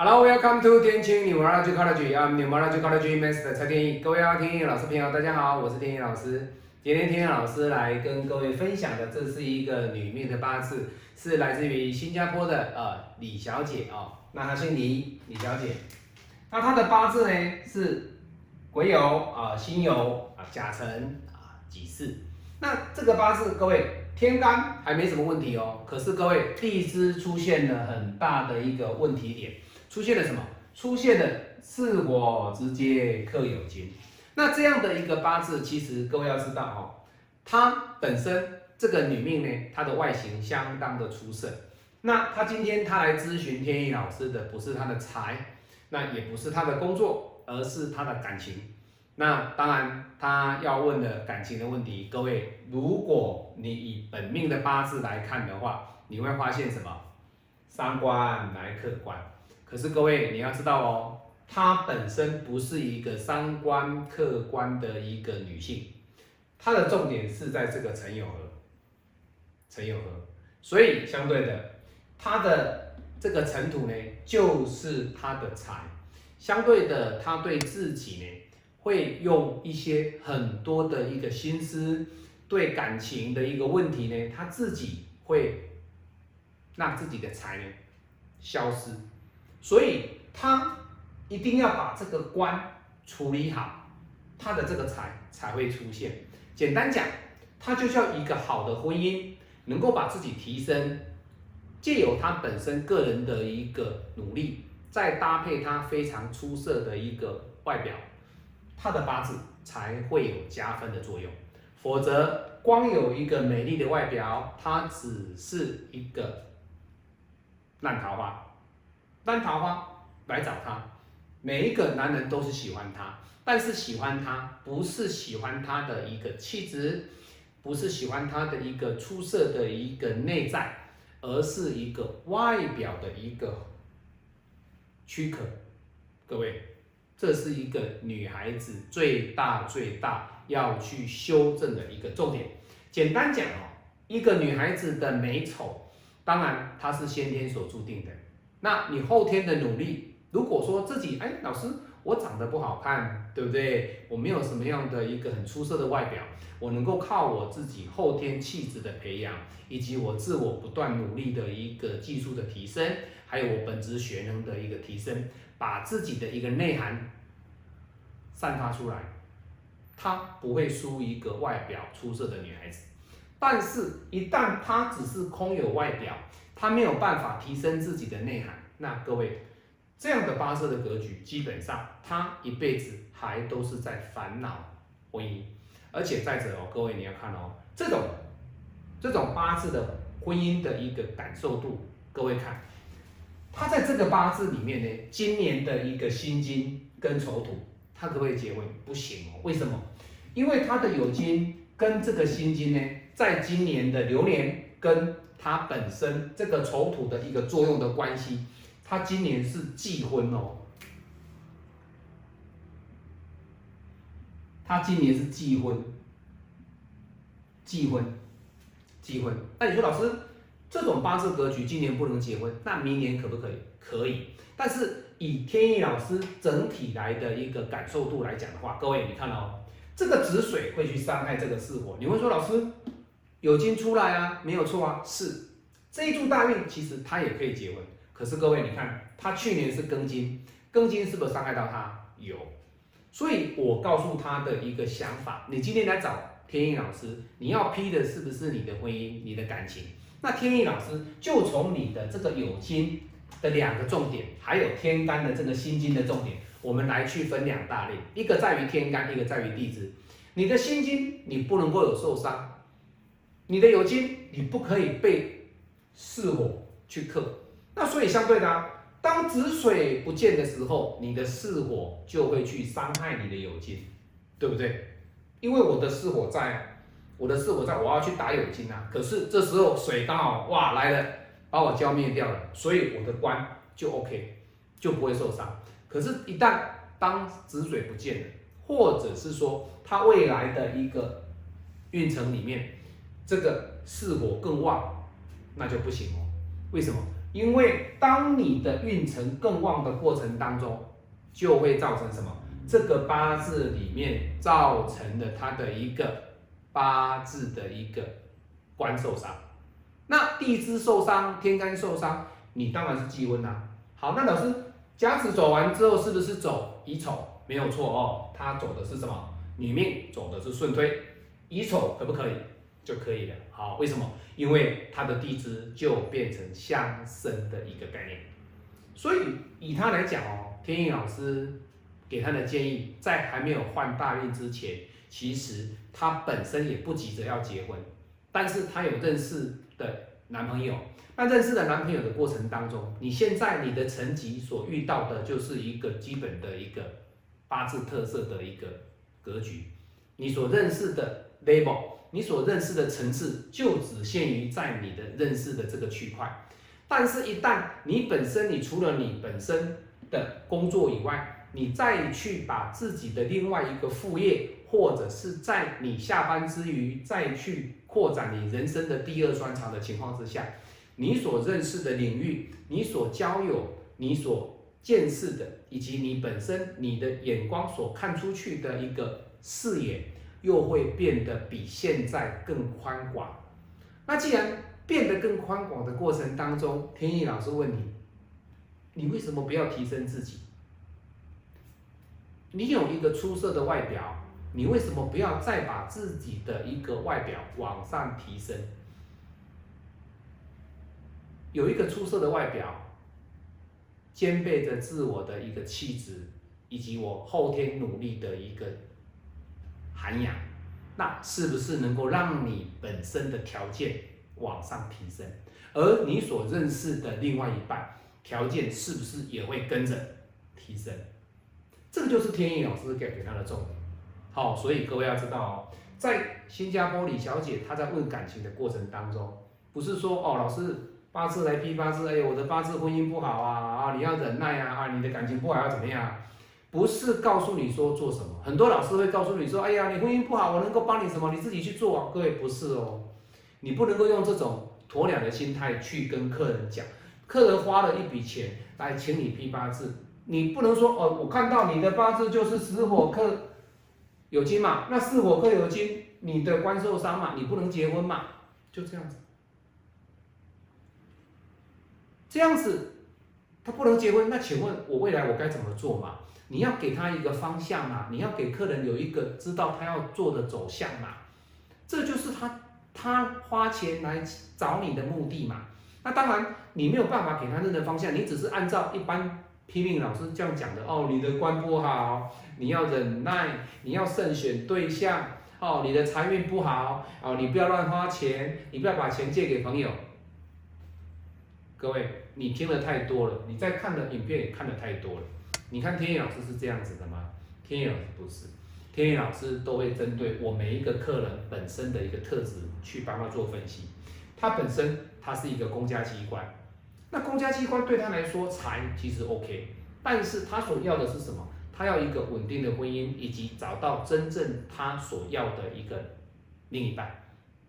Hello, welcome to 天晴 Numerology College. I'm Numerology College Master 蔡天意。各位天意老师朋友，大家好，我是天意老师。今天天意老师来跟各位分享的，这是一个女命的八字，是来自于新加坡的呃李小姐哦。那她姓李，李小姐。那她的八字呢是癸酉啊、辛酉啊、甲辰啊、己巳。那这个八字，各位天干还没什么问题哦。可是各位地支出现了很大的一个问题点。出现了什么？出现了巳火直接克有金。那这样的一个八字，其实各位要知道哦，她本身这个女命呢，她的外形相当的出色。那她今天她来咨询天意老师的，不是她的财，那也不是她的工作，而是她的感情。那当然，她要问的感情的问题，各位，如果你以本命的八字来看的话，你会发现什么？三官来克官。可是各位，你要知道哦，她本身不是一个三观客观的一个女性，她的重点是在这个陈友和，陈友和，所以相对的，她的这个尘土呢，就是她的财，相对的，她对自己呢，会用一些很多的一个心思，对感情的一个问题呢，她自己会让自己的财呢消失。所以他一定要把这个关处理好，他的这个财才会出现。简单讲，他就像一个好的婚姻，能够把自己提升，借由他本身个人的一个努力，再搭配他非常出色的一个外表，他的八字才会有加分的作用。否则，光有一个美丽的外表，它只是一个烂桃花。烂桃花来找他，每一个男人都是喜欢他，但是喜欢他不是喜欢他的一个气质，不是喜欢他的一个出色的一个内在，而是一个外表的一个躯壳。各位，这是一个女孩子最大最大要去修正的一个重点。简单讲哦，一个女孩子的美丑，当然她是先天所注定的。那你后天的努力，如果说自己哎，老师我长得不好看，对不对？我没有什么样的一个很出色的外表，我能够靠我自己后天气质的培养，以及我自我不断努力的一个技术的提升，还有我本职学能的一个提升，把自己的一个内涵散发出来，她不会输一个外表出色的女孩子。但是，一旦她只是空有外表，他没有办法提升自己的内涵，那各位这样的八字的格局，基本上他一辈子还都是在烦恼婚姻，而且再者哦，各位你要看哦，这种这种八字的婚姻的一个感受度，各位看，他在这个八字里面呢，今年的一个辛金跟丑土，他可不可以结婚？不行哦，为什么？因为他的酉金跟这个辛金呢，在今年的流年跟它本身这个丑土的一个作用的关系，它今年是忌婚哦，它今年是忌婚，忌婚，忌婚。那你说老师，这种八字格局今年不能结婚，那明年可不可以？可以。但是以天意老师整体来的一个感受度来讲的话，各位你看哦，这个子水会去伤害这个巳火，你会说老师？有金出来啊，没有错啊，是这一柱大运，其实他也可以结婚。可是各位，你看他去年是庚金，庚金是不是伤害到他？有。所以我告诉他的一个想法，你今天来找天意老师，你要批的是不是你的婚姻、你的感情？那天意老师就从你的这个有金的两个重点，还有天干的这个心金的重点，我们来去分两大类，一个在于天干，一个在于地支。你的心金，你不能够有受伤。你的酉金，你不可以被巳火去克，那所以相对的，当子水不见的时候，你的巳火就会去伤害你的酉金，对不对？因为我的巳火在，我的巳火在，我要去打酉金啊。可是这时候水刚好哇来了，把我浇灭掉了，所以我的官就 OK，就不会受伤。可是，一旦当子水不见了，或者是说它未来的一个运程里面。这个是火更旺，那就不行哦。为什么？因为当你的运程更旺的过程当中，就会造成什么？这个八字里面造成了他的一个八字的一个官受伤。那地支受伤，天干受伤，你当然是忌温呐。好，那老师甲子走完之后，是不是走乙丑？没有错哦，他走的是什么？女命走的是顺推，乙丑可不可以？就可以了。好，为什么？因为他的地支就变成相生的一个概念。所以以他来讲哦，天印老师给他的建议，在还没有换大运之前，其实他本身也不急着要结婚，但是他有认识。的男朋友，那认识的男朋友的过程当中，你现在你的层级所遇到的就是一个基本的一个八字特色的一个格局，你所认识的 level，你所认识的层次就只限于在你的认识的这个区块，但是，一旦你本身你除了你本身的工作以外，你再去把自己的另外一个副业，或者是在你下班之余再去。扩展你人生的第二专长的情况之下，你所认识的领域，你所交友，你所见识的，以及你本身你的眼光所看出去的一个视野，又会变得比现在更宽广。那既然变得更宽广的过程当中，天意老师问你，你为什么不要提升自己？你有一个出色的外表。你为什么不要再把自己的一个外表往上提升？有一个出色的外表，兼备着自我的一个气质，以及我后天努力的一个涵养，那是不是能够让你本身的条件往上提升？而你所认识的另外一半条件是不是也会跟着提升？这个就是天意老师给给他的重点。好，所以各位要知道哦，在新加坡李小姐她在问感情的过程当中，不是说哦老师八字来批八字，哎我的八字婚姻不好啊啊你要忍耐啊啊你的感情不好要怎么样？不是告诉你说做什么，很多老师会告诉你说，哎呀你婚姻不好，我能够帮你什么，你自己去做啊。各位不是哦，你不能够用这种鸵鸟的心态去跟客人讲，客人花了一笔钱来请你批八字，你不能说哦我看到你的八字就是死火克。有金嘛？那巳火克有金，你的官受伤嘛？你不能结婚嘛？就这样子，这样子，他不能结婚。那请问我未来我该怎么做嘛？你要给他一个方向嘛？你要给客人有一个知道他要做的走向嘛？这就是他他花钱来找你的目的嘛？那当然你没有办法给他任何方向，你只是按照一般。批命老师这样讲的哦，你的官不好，你要忍耐，你要慎选对象哦，你的财运不好哦，你不要乱花钱，你不要把钱借给朋友。各位，你听的太多了，你在看的影片也看的太多了。你看天野老师是这样子的吗？天野老师不是，天野老师都会针对我每一个客人本身的一个特质去帮他做分析。他本身他是一个公家机关。那公家机关对他来说财其实 OK，但是他所要的是什么？他要一个稳定的婚姻，以及找到真正他所要的一个另一半。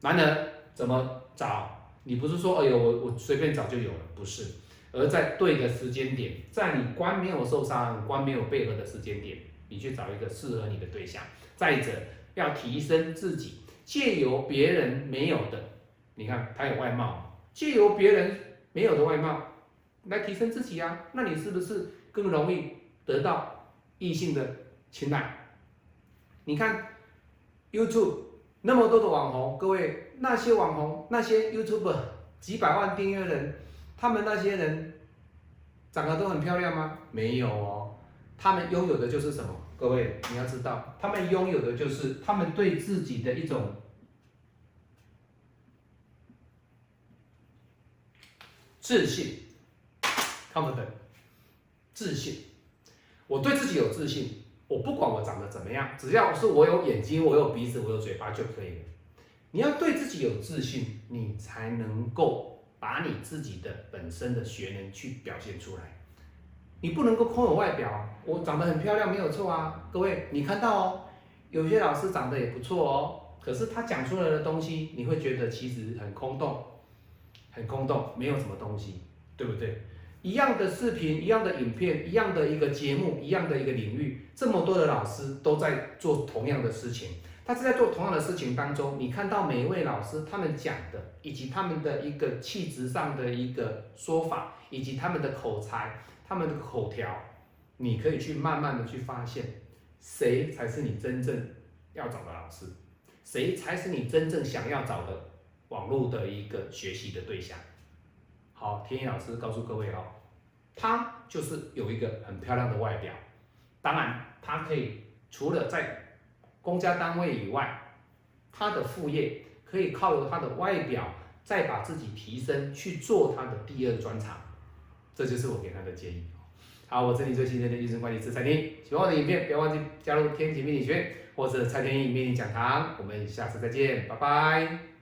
男人怎么找？你不是说哎呦我我随便找就有了，不是，而在对的时间点，在你官没有受伤、官没有配合的时间点，你去找一个适合你的对象。再者，要提升自己，借由别人没有的，你看他有外貌，借由别人。没有的外貌来提升自己啊，那你是不是更容易得到异性的青睐？你看 YouTube 那么多的网红，各位那些网红那些 YouTuber 几百万订阅人，他们那些人长得都很漂亮吗？没有哦，他们拥有的就是什么？各位你要知道，他们拥有的就是他们对自己的一种。自信，confident，自信，我对自己有自信，我不管我长得怎么样，只要是我有眼睛，我有鼻子，我有嘴巴就可以了。你要对自己有自信，你才能够把你自己的本身的学能去表现出来。你不能够空有外表，我长得很漂亮没有错啊，各位，你看到哦，有些老师长得也不错哦，可是他讲出来的东西，你会觉得其实很空洞。很空洞，没有什么东西。对不对？一样的视频，一样的影片，一样的一个节目，一样的一个领域，这么多的老师都在做同样的事情。他是在做同样的事情当中，你看到每一位老师他们讲的，以及他们的一个气质上的一个说法，以及他们的口才、他们的口条，你可以去慢慢的去发现，谁才是你真正要找的老师，谁才是你真正想要找的网络的一个学习的对象。好，天意老师告诉各位哦，他就是有一个很漂亮的外表，当然他可以除了在公家单位以外，他的副业可以靠由他的外表再把自己提升去做他的第二专长，这就是我给他的建议。好，我这里最新的医生管理师蔡天意，喜欢我的影片不要忘记加入天启命理学或者蔡天意命理讲堂，我们下次再见，拜拜。